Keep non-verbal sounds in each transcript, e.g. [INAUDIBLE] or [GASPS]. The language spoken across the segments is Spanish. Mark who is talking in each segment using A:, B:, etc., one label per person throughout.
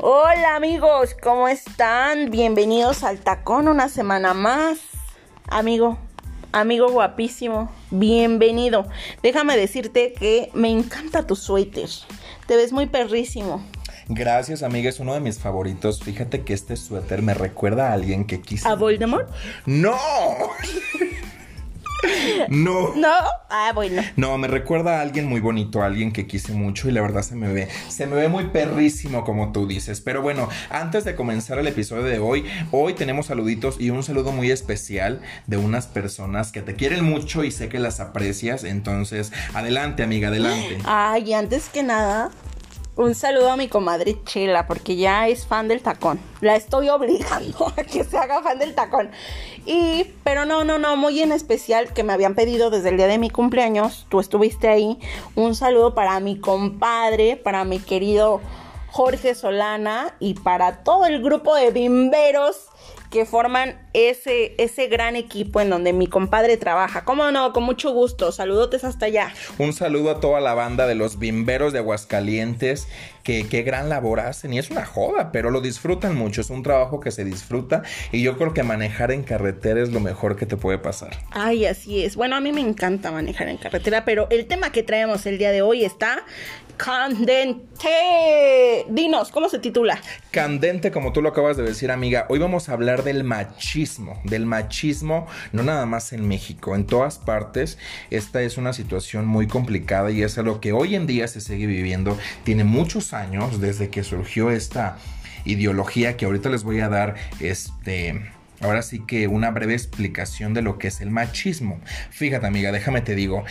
A: Hola amigos, ¿cómo están? Bienvenidos al tacón una semana más. Amigo, amigo guapísimo, bienvenido. Déjame decirte que me encanta tu suéter. Te ves muy perrísimo.
B: Gracias, amiga, es uno de mis favoritos. Fíjate que este suéter me recuerda a alguien que quise.
A: ¿A Voldemort?
B: ¡No! [LAUGHS] No.
A: ¿No? Ah, bueno.
B: No, me recuerda a alguien muy bonito, a alguien que quise mucho y la verdad se me ve, se me ve muy perrísimo como tú dices. Pero bueno, antes de comenzar el episodio de hoy, hoy tenemos saluditos y un saludo muy especial de unas personas que te quieren mucho y sé que las aprecias. Entonces, adelante, amiga, adelante.
A: Ay, antes que nada, un saludo a mi comadre Chela, porque ya es fan del tacón. La estoy obligando [LAUGHS] a que se haga fan del tacón. Y, pero no, no, no, muy en especial que me habían pedido desde el día de mi cumpleaños. Tú estuviste ahí. Un saludo para mi compadre, para mi querido Jorge Solana y para todo el grupo de bimberos que forman ese, ese gran equipo en donde mi compadre trabaja. ¿Cómo no? Con mucho gusto. Saludotes hasta allá.
B: Un saludo a toda la banda de los bimberos de Aguascalientes. Qué gran labor hacen. Y es una joda, pero lo disfrutan mucho. Es un trabajo que se disfruta. Y yo creo que manejar en carretera es lo mejor que te puede pasar.
A: Ay, así es. Bueno, a mí me encanta manejar en carretera, pero el tema que traemos el día de hoy está candente. Dinos, ¿cómo se titula?
B: Candente, como tú lo acabas de decir, amiga. Hoy vamos a hablar del machismo. Del machismo, no nada más en México, en todas partes. Esta es una situación muy complicada y es algo que hoy en día se sigue viviendo. Tiene muchos años desde que surgió esta ideología que ahorita les voy a dar este Ahora sí que una breve explicación de lo que es el machismo. Fíjate amiga, déjame te digo,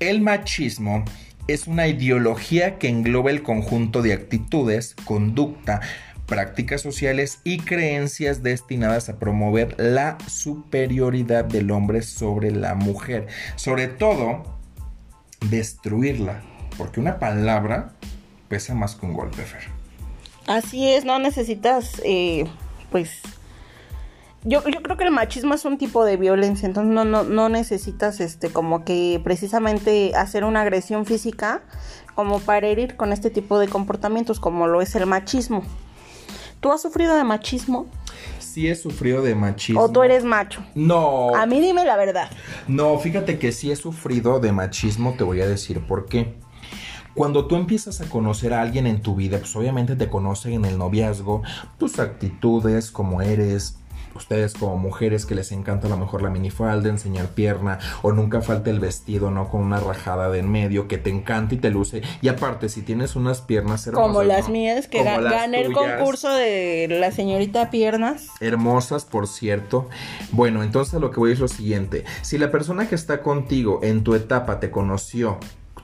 B: el machismo es una ideología que engloba el conjunto de actitudes, conducta, prácticas sociales y creencias destinadas a promover la superioridad del hombre sobre la mujer. Sobre todo, destruirla. Porque una palabra pesa más que un golpe, Fer.
A: Así es, no necesitas, eh, pues, yo, yo, creo que el machismo es un tipo de violencia, entonces no, no, no necesitas este como que precisamente hacer una agresión física como para herir con este tipo de comportamientos como lo es el machismo. ¿Tú has sufrido de machismo?
B: Sí he sufrido de machismo.
A: ¿O tú eres macho?
B: No.
A: A mí dime la verdad.
B: No, fíjate que sí he sufrido de machismo, te voy a decir por qué. Cuando tú empiezas a conocer a alguien en tu vida, pues obviamente te conocen en el noviazgo, tus actitudes, cómo eres, ustedes como mujeres que les encanta a lo mejor la minifalda, enseñar pierna o nunca falta el vestido, ¿no? Con una rajada de en medio que te encanta y te luce. Y aparte, si tienes unas piernas
A: hermosas. Como las mías, que gané el concurso de la señorita piernas.
B: Hermosas, por cierto. Bueno, entonces lo que voy es lo siguiente. Si la persona que está contigo en tu etapa te conoció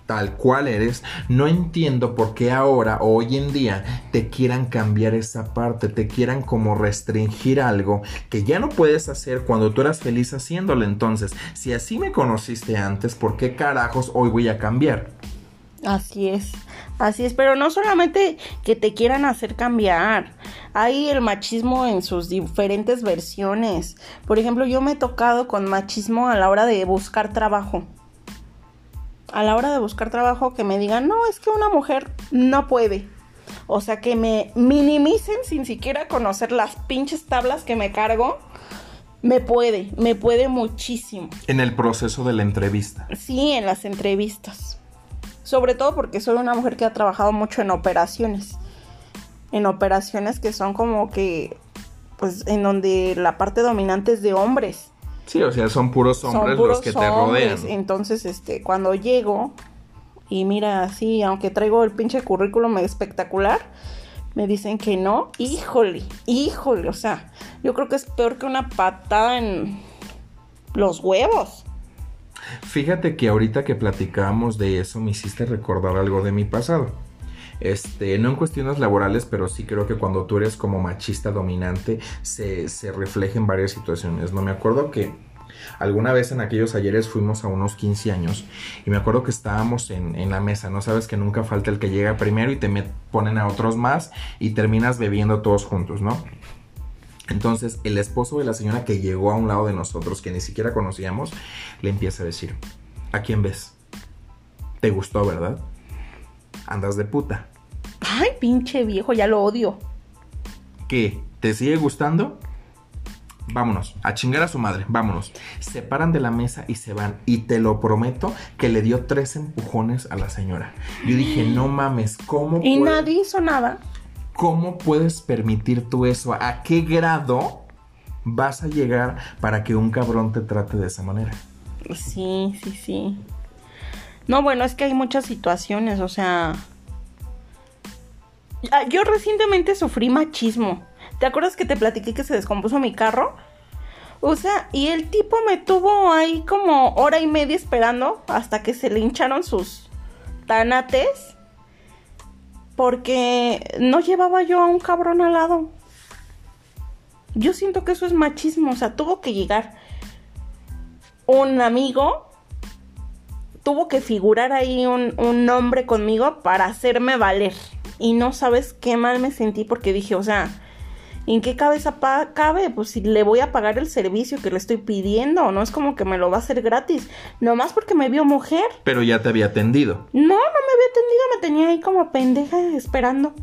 B: tal cual eres, no entiendo por qué ahora o hoy en día te quieran cambiar esa parte, te quieran como restringir algo que ya no puedes hacer cuando tú eras feliz haciéndolo. Entonces, si así me conociste antes, ¿por qué carajos hoy voy a cambiar?
A: Así es, así es, pero no solamente que te quieran hacer cambiar, hay el machismo en sus diferentes versiones. Por ejemplo, yo me he tocado con machismo a la hora de buscar trabajo a la hora de buscar trabajo que me digan, no, es que una mujer no puede. O sea, que me minimicen sin siquiera conocer las pinches tablas que me cargo. Me puede, me puede muchísimo.
B: En el proceso de la entrevista.
A: Sí, en las entrevistas. Sobre todo porque soy una mujer que ha trabajado mucho en operaciones. En operaciones que son como que, pues, en donde la parte dominante es de hombres.
B: Sí, o sea, son puros hombres los que te rodean.
A: Entonces, este, cuando llego y mira así, aunque traigo el pinche currículum espectacular, me dicen que no. Híjole, híjole, o sea, yo creo que es peor que una patada en los huevos.
B: Fíjate que ahorita que platicábamos de eso me hiciste recordar algo de mi pasado. Este, no en cuestiones laborales, pero sí creo que cuando tú eres como machista dominante se, refleja en varias situaciones. No me acuerdo que Alguna vez en aquellos ayeres fuimos a unos 15 años y me acuerdo que estábamos en, en, la mesa, no sabes que nunca falta el que llega primero y te ponen a otros más y terminas bebiendo todos juntos, ¿no? Entonces el esposo de la señora que llegó a un lado de nosotros, que ni siquiera conocíamos, le empieza a decir, ¿a quién ves? ¿Te gustó, verdad? Andas de puta.
A: Ay, pinche viejo, ya lo odio.
B: que te sigue gustando, vámonos, a chingar a su madre, vámonos. Se paran de la mesa y se van. Y te lo prometo que le dio tres empujones a la señora. Yo dije, no [GASPS] mames, ¿cómo?
A: Y
B: puede-
A: nadie hizo nada.
B: ¿Cómo puedes permitir tú eso? ¿A qué grado vas a llegar para que un cabrón te trate de esa manera?
A: Sí, sí, sí. No, bueno, es que hay muchas situaciones, o sea... Ah, Yo recientemente sufrí machismo. ¿Te acuerdas que te platiqué que se descompuso mi carro? O sea, y el tipo me tuvo ahí como hora y media esperando hasta que se le hincharon sus tanates. Porque no llevaba yo a un cabrón al lado. Yo siento que eso es machismo. O sea, tuvo que llegar un amigo tuvo que figurar ahí un, un nombre conmigo para hacerme valer. Y no sabes qué mal me sentí porque dije, o sea, ¿en qué cabeza cabe? Pues si le voy a pagar el servicio que le estoy pidiendo, no es como que me lo va a hacer gratis, nomás porque me vio mujer.
B: Pero ya te había atendido.
A: No, no me había atendido, me tenía ahí como pendeja esperando.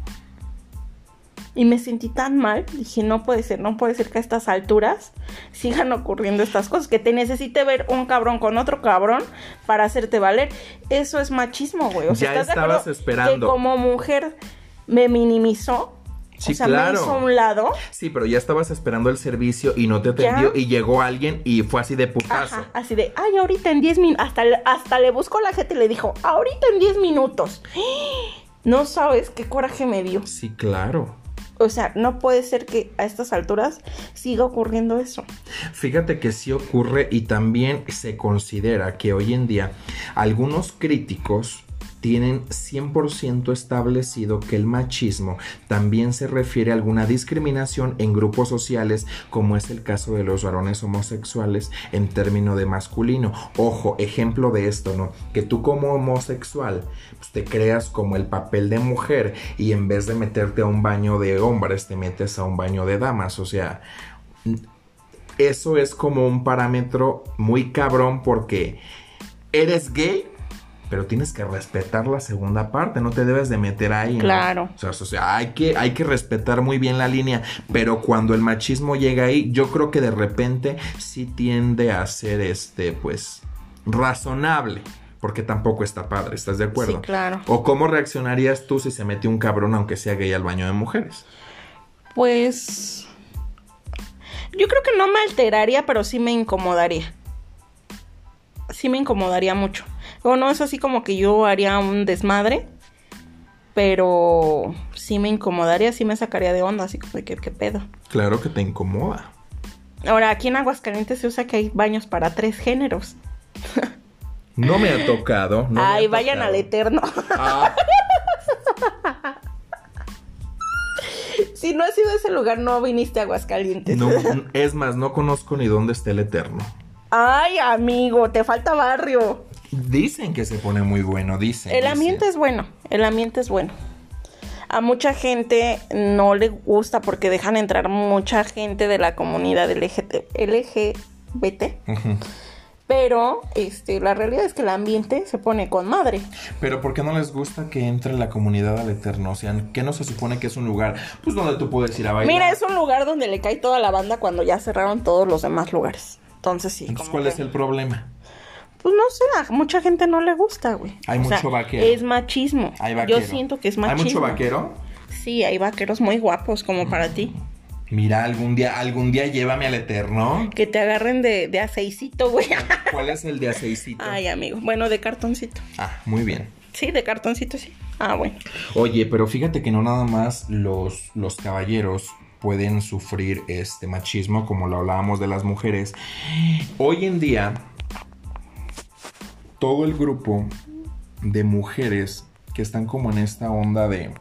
A: Y me sentí tan mal, dije, no puede ser, no puede ser que a estas alturas sigan ocurriendo estas cosas, que te necesite ver un cabrón con otro cabrón para hacerte valer. Eso es machismo, güey. O sea,
B: Ya
A: ¿estás de acuerdo
B: estabas esperando.
A: Que como mujer me minimizó,
B: Sí,
A: o sea,
B: claro.
A: me hizo a un lado.
B: Sí, pero ya estabas esperando el servicio y no te atendió
A: Ya.
B: y llegó alguien y fue así de putazo.
A: Ajá, así de, ay, ahorita en 10 minutos. Hasta, hasta le buscó la gente y le dijo, ahorita en 10 minutos. [GASPS] No sabes qué coraje me dio.
B: Sí, claro.
A: O sea, no puede ser que a estas alturas siga ocurriendo eso.
B: Fíjate que sí ocurre y también se considera que hoy en día algunos críticos tienen 100% establecido que el machismo también se refiere a alguna discriminación en grupos sociales, como es el caso de los varones homosexuales en término de masculino. Ojo, ejemplo de esto, ¿no? Que tú como homosexual pues, te creas como el papel de mujer y en vez de meterte a un baño de hombres te metes a un baño de damas, o sea, eso es como un parámetro muy cabrón porque eres gay, pero tienes que respetar la segunda parte, no te debes de meter ahí. ¿no?
A: Claro.
B: O sea, o sea, hay que, hay que respetar muy bien la línea, pero cuando el machismo llega ahí, yo creo que de repente sí tiende a ser este, pues, razonable. Porque tampoco está padre, ¿estás de acuerdo?
A: Sí, claro.
B: ¿O cómo reaccionarías tú si se metió un cabrón aunque sea gay al baño de mujeres?
A: Pues. Yo creo que no me alteraría, pero sí me incomodaría. Sí me incomodaría mucho. O no es así como que yo haría un desmadre. Pero sí me incomodaría, sí me sacaría de onda, así como de que qué pedo.
B: Claro que te incomoda.
A: Ahora, aquí en Aguascalientes se usa que hay baños para tres géneros. [LAUGHS]
B: No me ha tocado. no
A: Ay,
B: ha
A: vayan
B: tocado.
A: al eterno.
B: Ah, [LAUGHS]
A: si no has ido a ese lugar, no viniste a Aguascalientes.
B: no, es más, no conozco ni dónde está el Eterno.
A: Ay, amigo, te falta barrio.
B: Dicen que se pone muy bueno, dicen.
A: El
B: dicen.
A: ambiente es bueno, el ambiente es bueno. A mucha gente no le gusta porque dejan entrar mucha gente de la comunidad LGBT.
B: Ujú.
A: Pero este, la realidad es que el ambiente se pone con madre.
B: Pero ¿por qué no les gusta que entre la comunidad al Eterno? O sea, ¿qué no se supone que es un lugar? Pues donde tú puedes ir a bailar.
A: Mira, es un lugar donde le cae toda la banda cuando ya cerraron todos los demás lugares. Entonces sí.
B: Entonces, ¿cuál
A: que-
B: es el problema?
A: Pues no sé, a mucha gente no le gusta, güey.
B: Hay
A: O sea,
B: mucho vaquero.
A: Es machismo.
B: Hay vaquero.
A: Yo siento que es machismo.
B: ¿Hay mucho vaquero?
A: Sí, hay vaqueros muy guapos como para ti.
B: Mira, algún día, algún día llévame al Eterno.
A: Que te agarren de, de aceicito, güey. [LAUGHS]
B: ¿Cuál es el de aceicito?
A: Ay, amigo. Bueno, de cartoncito.
B: Ah, muy bien.
A: Sí, de cartoncito, sí. Ah, bueno.
B: Oye, pero fíjate que no nada más los, los caballeros pueden sufrir este machismo, como lo hablábamos de las mujeres. Hoy en día, todo el grupo de mujeres que están como en esta onda de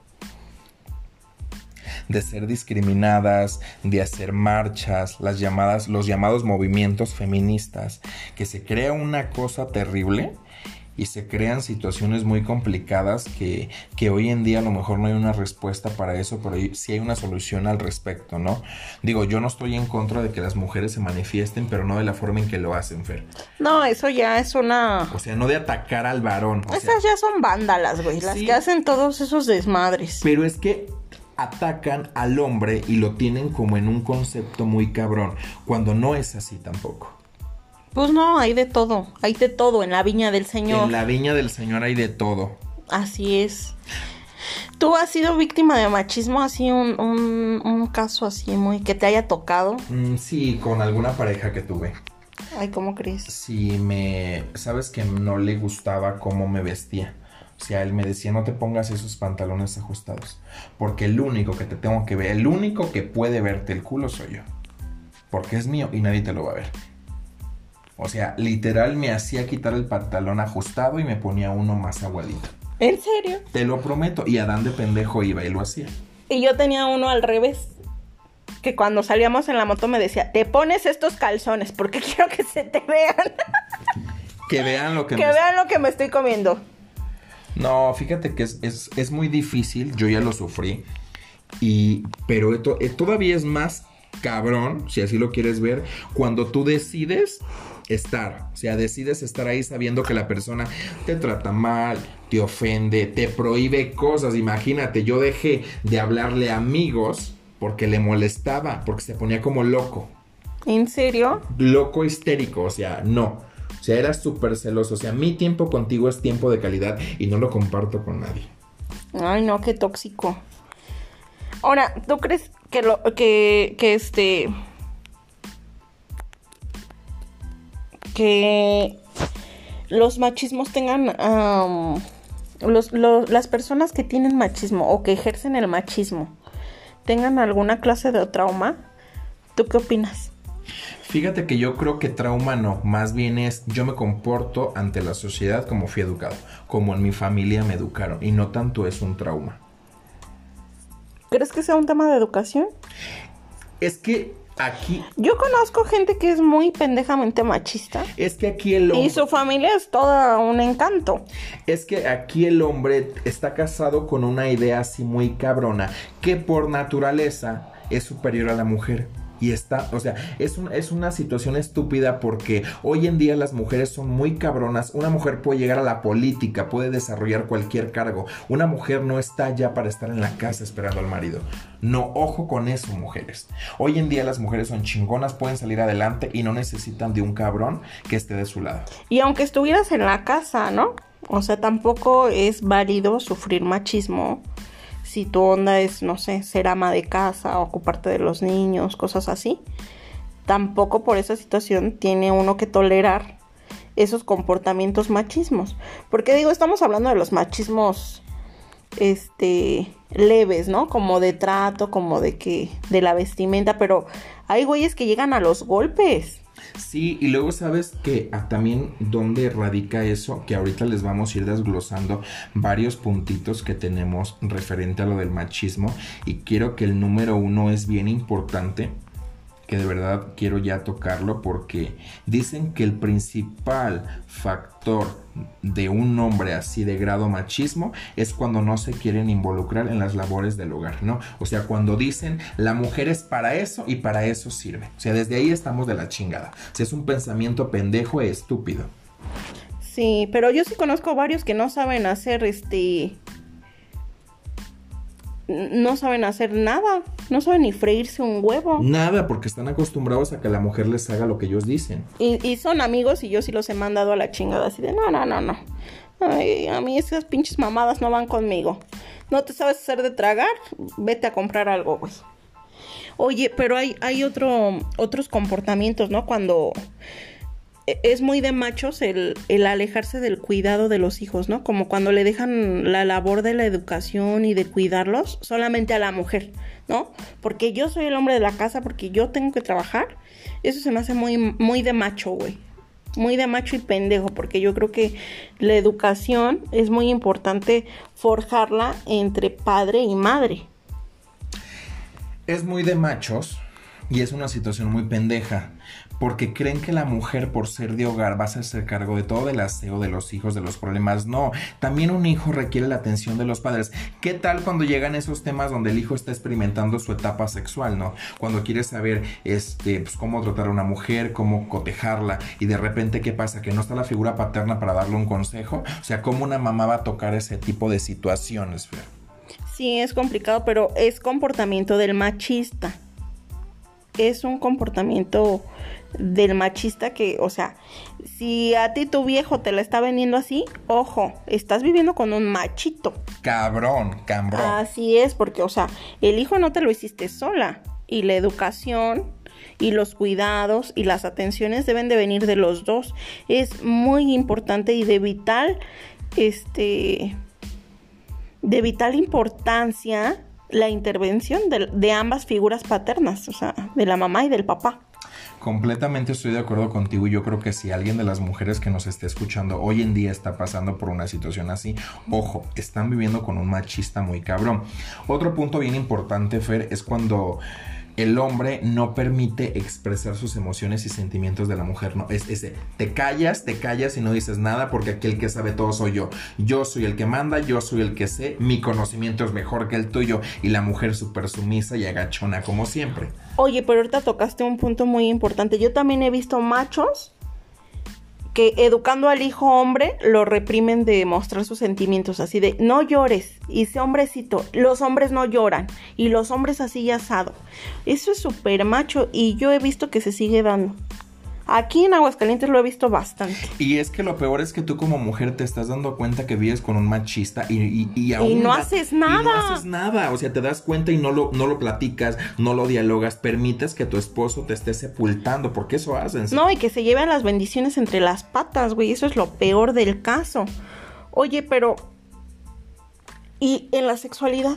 B: de ser discriminadas, de hacer marchas, las llamadas, los llamados movimientos feministas, que se crea una cosa terrible y se crean situaciones muy complicadas que, que hoy en día a lo mejor no hay una respuesta para eso, pero sí hay una solución al respecto, ¿no? Digo, yo no estoy en contra de que las mujeres se manifiesten, pero no de la forma en que lo hacen, Fer.
A: No, eso ya es una...
B: O sea, no de atacar al varón. o sea,
A: Esas ya son vándalas, güey. Las
B: Sí.
A: que hacen todos esos desmadres.
B: Pero es que atacan al hombre y lo tienen como en un concepto muy cabrón, cuando no es así tampoco.
A: Pues no, hay de todo, hay de todo en la viña del Señor.
B: En la viña del Señor hay de todo.
A: Así es. ¿Tú has sido víctima de machismo? Así un, un, caso así muy que te haya tocado.
B: Mm, sí, con alguna pareja que tuve.
A: Ay, ¿cómo crees?
B: Sí, me... Sabes que no le gustaba cómo me vestía. O sea, él me decía, no te pongas esos pantalones ajustados. Porque el único que te tengo que ver, el único que puede verte el culo soy yo. Porque es mío y nadie te lo va a ver. O sea, literal me hacía quitar el pantalón ajustado y me ponía uno más aguadito.
A: ¿En serio?
B: Te lo prometo. Y Adán de pendejo iba y lo hacía.
A: Y yo tenía uno al revés. Que cuando salíamos en la moto me decía, te pones estos calzones porque [LAUGHS] quiero que se te vean. [LAUGHS]
B: Que vean lo que,
A: que vean lo que me estoy comiendo.
B: No, fíjate que es, muy difícil. Yo ya lo sufrí. Y, pero esto, eh, todavía es más cabrón, si así lo quieres ver, cuando tú decides estar. O sea, decides estar ahí sabiendo que la persona te trata mal, te ofende, te prohíbe cosas. Imagínate, yo dejé de hablarle a amigos porque le molestaba, porque se ponía como loco.
A: ¿En serio?
B: Loco histérico, o sea, no. O sea, era súper celoso. O sea, mi tiempo contigo es tiempo de calidad y no lo comparto con nadie.
A: Ay, no, qué tóxico. Ahora, ¿tú crees que lo que, que este que los machismos tengan las personas que tienen machismo o que ejercen el machismo tengan alguna clase de trauma, ¿tú qué opinas?
B: Fíjate que yo creo que trauma no, más bien es yo me comporto ante la sociedad como fui educado, como en mi familia me educaron y no tanto es un trauma.
A: ¿Crees que sea un tema de educación?
B: Es que Aquí.
A: Yo conozco gente que es muy pendejamente machista.
B: Es que aquí el hombre.
A: Y su familia es toda un encanto.
B: Es que aquí el hombre está casado con una idea así muy cabrona, que por naturaleza es superior a la mujer. Y está, o sea, es, es una situación estúpida porque hoy en día las mujeres son muy cabronas. Una mujer puede llegar a la política, puede desarrollar cualquier cargo. Una mujer no está ya para estar en la casa esperando al marido. No, ojo con eso, mujeres. Hoy en día las mujeres son chingonas, pueden salir adelante y no necesitan de un cabrón que esté de su lado.
A: Y aunque estuvieras en la casa, ¿no? O sea, tampoco es válido sufrir machismo si tu onda es, no sé, ser ama de casa, ocuparte de los niños, cosas así, tampoco por esa situación tiene uno que tolerar esos comportamientos machismos. Porque digo, estamos hablando de los machismos este leves, ¿no? Como de trato, como de que de la vestimenta, pero hay güeyes que llegan a los golpes.
B: Sí, y luego sabes que ah, también dónde radica eso, que ahorita les vamos a ir desglosando varios puntitos que tenemos referente a lo del machismo y quiero que el número uno es bien importante que de verdad quiero ya tocarlo porque dicen que el principal factor de un hombre así de grado machismo es cuando no se quieren involucrar en las labores del hogar, ¿no? O sea, cuando dicen la mujer es para eso y para eso sirve. O sea, desde ahí estamos de la chingada. O sea, es un pensamiento pendejo e estúpido.
A: Sí, pero yo sí conozco varios que no saben hacer este no saben hacer nada, no saben ni freírse un huevo.
B: Nada, porque están acostumbrados a que la mujer les haga lo que ellos dicen.
A: Y, son amigos y yo sí los he mandado a la chingada así de, no, no, no, no. a mí esas pinches mamadas no van conmigo. No te sabes hacer de tragar, vete a comprar algo, güey. Oye, pero hay, hay otro, otros comportamientos, ¿no? Cuando es muy de machos el, alejarse del cuidado de los hijos, ¿no? Como cuando le dejan la labor de la educación y de cuidarlos solamente a la mujer, ¿no? Porque yo soy el hombre de la casa, porque yo tengo que trabajar. Eso se me hace muy, muy de macho, güey. Muy de macho y pendejo, porque yo creo que la educación es muy importante forjarla entre padre y madre.
B: Es muy de machos y es una situación muy pendeja porque creen que la mujer por ser de hogar va a hacerse cargo de todo el aseo de los hijos, de los problemas. No, también un hijo requiere la atención de los padres. ¿Qué tal cuando llegan esos temas donde el hijo está experimentando su etapa sexual, no? Cuando quiere saber este, pues, cómo tratar a una mujer, cómo cotejarla y de repente qué pasa, que no está la figura paterna para darle un consejo. O sea, ¿cómo una mamá va a tocar ese tipo de situaciones,
A: Sí, es complicado, pero es comportamiento del machista. Es un comportamiento del machista que, o sea, si a ti tu viejo te la está vendiendo así, ojo, estás viviendo con un machito.
B: Cabrón, cabrón.
A: Así es, porque, o sea, el hijo no te lo hiciste sola. Y la educación y los cuidados y las atenciones deben de venir de los dos. Es muy importante y de vital, este, de vital importancia la intervención de, de ambas figuras paternas, o sea, de la mamá y del papá.
B: Completamente estoy de acuerdo contigo y yo creo que si alguien de las mujeres que nos esté escuchando hoy en día está pasando por una situación así, ojo, están viviendo con un machista muy cabrón. Otro punto bien importante, Fer, es cuando el hombre no permite expresar sus emociones y sentimientos de la mujer. No, es ese, te callas, te callas y no dices nada porque aquí el que sabe todo soy yo. Yo soy el que manda, yo soy el que sé, mi conocimiento es mejor que el tuyo y la mujer súper sumisa y agachona como siempre.
A: Oye, pero ahorita tocaste un punto muy importante. Yo también he visto machos que educando al hijo hombre lo reprimen de mostrar sus sentimientos, así de no llores, y ese hombrecito, los hombres no lloran, y los hombres así asado. Eso es súper macho y yo he visto que se sigue dando. Aquí en Aguascalientes lo he visto bastante.
B: Y es que lo peor es que tú como mujer te estás dando cuenta que vives con un machista y, y, y
A: aún... Y no haces nada. Y
B: no haces nada. O sea, te das cuenta y no lo, no lo platicas, no lo dialogas, permites que tu esposo te esté sepultando, porque eso hacen.
A: No, y que se lleven las bendiciones entre las patas, güey. Eso es lo peor del caso. Oye, pero... ¿Y en la sexualidad?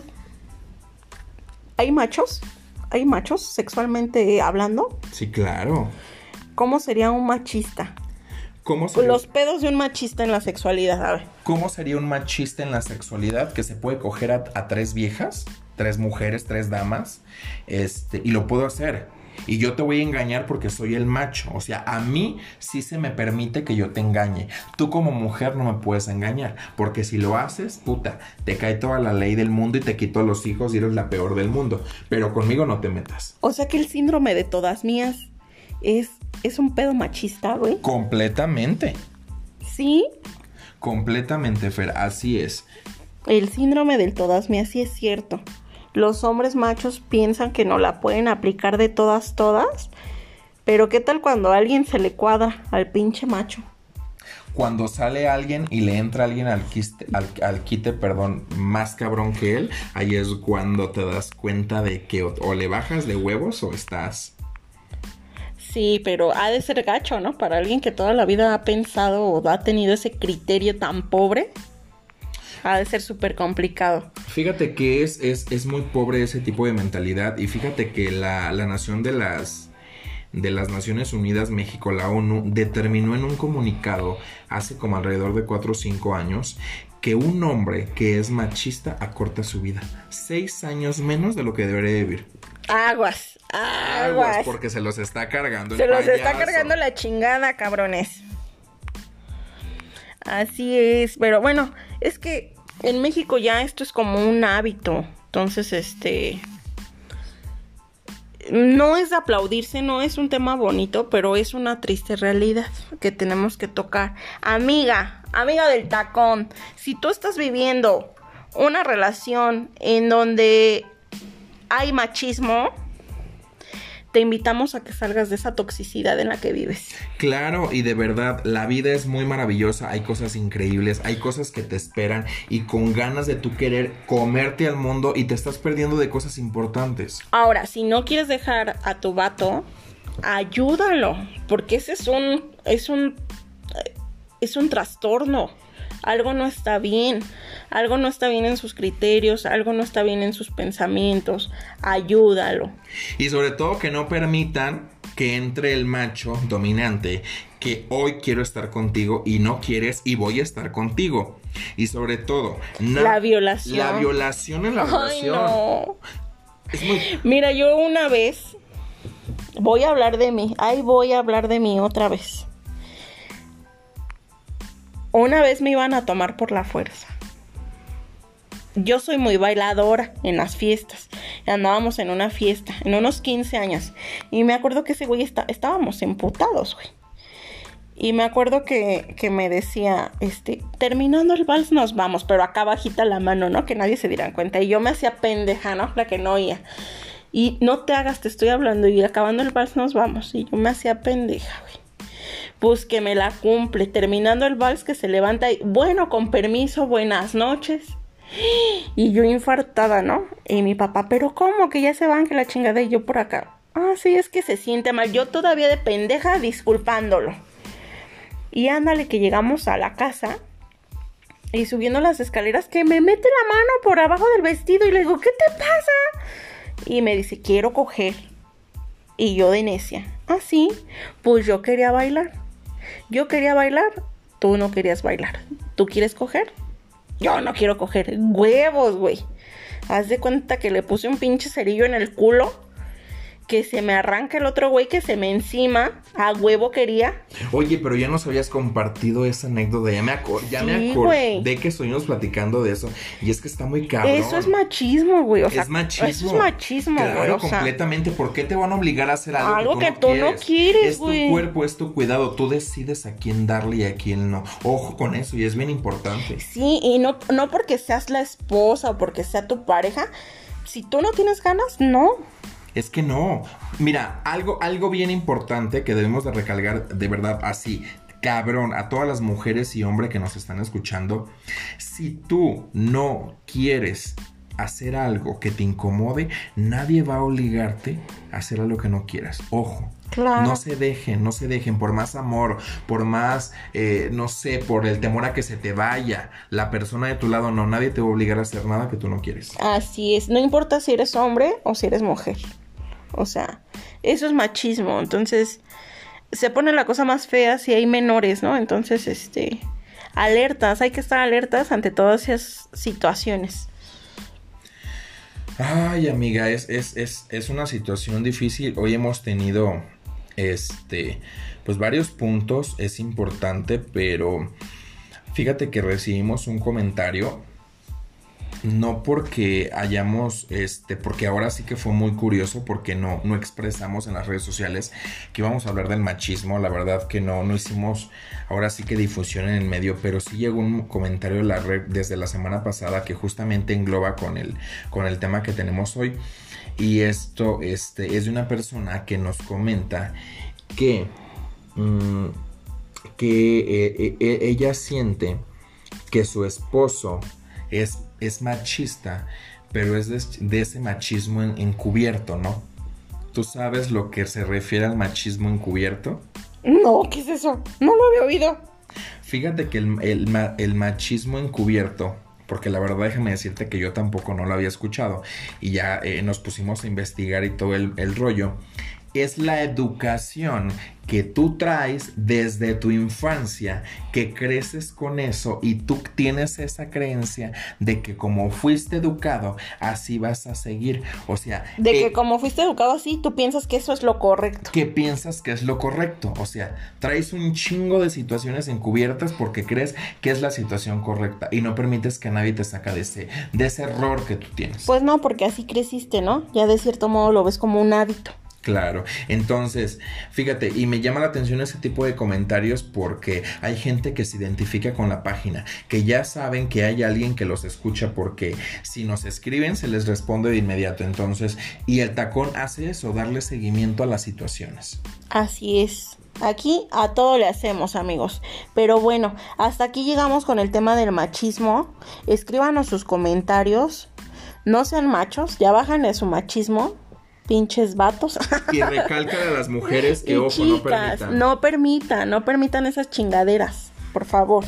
A: ¿Hay machos? ¿Hay machos sexualmente hablando?
B: Sí, claro.
A: ¿Cómo sería un machista?
B: ¿Cómo sería?
A: Los pedos de un machista en la sexualidad, a ver.
B: ¿Cómo sería un machista en la sexualidad que se puede coger a, a tres viejas, tres mujeres, tres damas? Este, y lo puedo hacer. Y yo te voy a engañar porque soy el macho. O sea, a mí sí se me permite que yo te engañe. Tú como mujer no me puedes engañar. Porque si lo haces, puta, te cae toda la ley del mundo y te quito los hijos y eres la peor del mundo. Pero conmigo no te metas.
A: O sea que el síndrome de todas mías es, es un pedo machista, güey.
B: Completamente.
A: ¿Sí?
B: Completamente, Fer, así es.
A: El síndrome del todas mías sí es cierto. Los hombres machos piensan que no la pueden aplicar de todas, todas. Pero ¿qué tal cuando a alguien se le cuadra al pinche macho?
B: Cuando sale alguien y le entra alguien al, quiste, al, al, quite, perdón, más cabrón que él, ahí es cuando te das cuenta de que o, o le bajas de huevos o estás
A: Sí, pero ha de ser gacho, ¿no? Para alguien que toda la vida ha pensado o ha tenido ese criterio tan pobre, ha de ser súper complicado.
B: Fíjate que es, es, es, muy pobre ese tipo de mentalidad y fíjate que la, la nación de las de las Naciones Unidas, México, la ONU, determinó en un comunicado hace como alrededor de 4 o 5 años que un hombre que es machista acorta su vida. Seis años menos de lo que debería vivir.
A: Aguas, aguas. aguas
B: porque se los está cargando.
A: El se los payaso. está cargando la chingada, cabrones. Así es, pero bueno, es que en México ya esto es como un hábito. Entonces, este... No es de aplaudirse, no es un tema bonito, pero es una triste realidad que tenemos que tocar. Amiga, amiga del tacón, si tú estás viviendo una relación en donde hay machismo, te invitamos a que salgas de esa toxicidad en la que vives.
B: Claro, y de verdad, la vida es muy maravillosa, hay cosas increíbles, hay cosas que te esperan y con ganas de tú querer comerte al mundo y te estás perdiendo de cosas importantes.
A: Ahora, si no quieres dejar a tu vato, ayúdalo, porque ese es un es un es un trastorno algo no está bien, algo no está bien en sus criterios, algo no está bien en sus pensamientos, ayúdalo.
B: Y sobre todo que no permitan que entre el macho dominante que hoy quiero estar contigo y no quieres y voy a estar contigo. Y sobre todo,
A: la violación.
B: La violación en la
A: Ay,
B: relación.
A: No.
B: Es muy...
A: Mira, yo una vez voy a hablar de mí. Ay, voy a hablar de mí otra vez. Una vez me iban a tomar por la fuerza. Yo soy muy bailadora en las fiestas. Andábamos en una fiesta, en unos 15 años. Y me acuerdo que ese güey está, estábamos emputados, güey. Y me acuerdo que, que, me decía, este, terminando el vals nos vamos, pero acá bajita la mano, ¿no? Que nadie se diera cuenta. Y yo me hacía pendeja, ¿no? La que no oía. Y no te hagas, te estoy hablando. Y acabando el vals nos vamos. Y yo me hacía pendeja, güey. Pues que me la cumple. Terminando el vals que se levanta y, bueno, con permiso, buenas noches. [GASPS] Y yo infartada, ¿no? Y mi papá, pero ¿cómo? Que ya se van, que la chingada y yo por acá. Ah, sí, es que se siente mal. Yo todavía de pendeja disculpándolo. Y ándale que llegamos a la casa y subiendo las escaleras que me mete la mano por abajo del vestido y le digo, ¿qué te pasa? Y me dice, quiero coger. Y yo de necia, ah, sí, pues yo quería bailar. Yo quería bailar, tú no querías bailar. ¿Tú quieres coger? Yo no quiero coger huevos, güey. Haz de cuenta que le puse un pinche cerillo en el culo que se me arranca el otro güey que se me encima, a huevo quería.
B: Oye, pero ya nos habías compartido esa anécdota, ya me, acordé, ya me acordé que estuvimos platicando de eso, y es que está muy cabrón.
A: Eso es machismo, güey, o sea,
B: es machismo.
A: Eso es machismo,
B: claro,
A: güey,
B: o completamente, ¿por qué te van a obligar a hacer algo,
A: algo
B: que tú, no,
A: quieres?
B: Es tu cuerpo, es tu cuidado, tú decides a quién darle y a quién no. Ojo con eso, y es bien importante.
A: Sí, y no, no porque seas la esposa o porque sea tu pareja, si tú no tienes ganas, no.
B: Es que no. Mira, algo, algo bien importante que debemos de recalcar de verdad así. Cabrón, a todas las mujeres y hombres que nos están escuchando, si tú no quieres hacer algo que te incomode, nadie va a obligarte a hacer algo que no quieras. Ojo. No se dejen, no se dejen, por más amor, por más, eh, no sé, por el temor a que se te vaya la persona de tu lado, no, nadie te va a obligar a hacer nada que tú no quieres.
A: Así es, no importa si eres hombre o si eres mujer. O sea, eso es machismo. Entonces, se pone la cosa más fea si hay menores, ¿no? Entonces, este, alertas, hay que estar alertas ante todas esas situaciones.
B: Ay, amiga, es, es, es, es una situación difícil. Hoy hemos tenido, este, pues varios puntos, es importante, pero fíjate que recibimos un comentario no porque hayamos, este, porque ahora sí que fue muy curioso porque no, no expresamos en las redes sociales que íbamos a hablar del machismo, la verdad que no, no hicimos ahora sí que difusión en el medio, pero sí llegó un comentario de la red desde la semana pasada que justamente engloba con el, con el tema que tenemos hoy. Y esto este, es de una persona que nos comenta que, mm, que eh, eh, ella siente que su esposo es es machista, pero es de, ese machismo encubierto, ¿no? ¿Tú sabes lo que se refiere al machismo encubierto?
A: No, ¿qué es eso? No lo había oído.
B: Fíjate que el, machismo encubierto, porque la verdad déjame decirte que yo tampoco no lo había escuchado y ya eh, nos pusimos a investigar y todo el, el rollo, es la educación que tú traes desde tu infancia, que creces con eso y tú tienes esa creencia de que como fuiste educado, así vas a seguir. O sea...
A: De que como fuiste educado así, tú piensas que eso es lo correcto.
B: Que piensas que es lo correcto. O sea, traes un chingo de situaciones encubiertas porque crees que es la situación correcta y no permites que nadie te saca de ese, de ese error que tú tienes.
A: Pues no, porque así creciste, ¿no? Ya de cierto modo lo ves como un hábito.
B: Claro, entonces, fíjate, y me llama la atención ese tipo de comentarios porque hay gente que se identifica con la página, que ya saben que hay alguien que los escucha porque si nos escriben se les responde de inmediato, entonces, y el tacón hace eso, darle seguimiento a las situaciones.
A: Así es. Aquí a todo le hacemos, amigos. Pero bueno, hasta aquí llegamos con el tema del machismo. Escríbanos sus comentarios. No sean machos, ya bajan de su machismo pinches vatos.
B: Y recalca a las mujeres que, ojo, no permitan.
A: No permitan, no permitan esas chingaderas, por favor.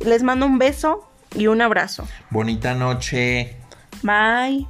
A: Les mando un beso y un abrazo.
B: Bonita noche.
A: Bye.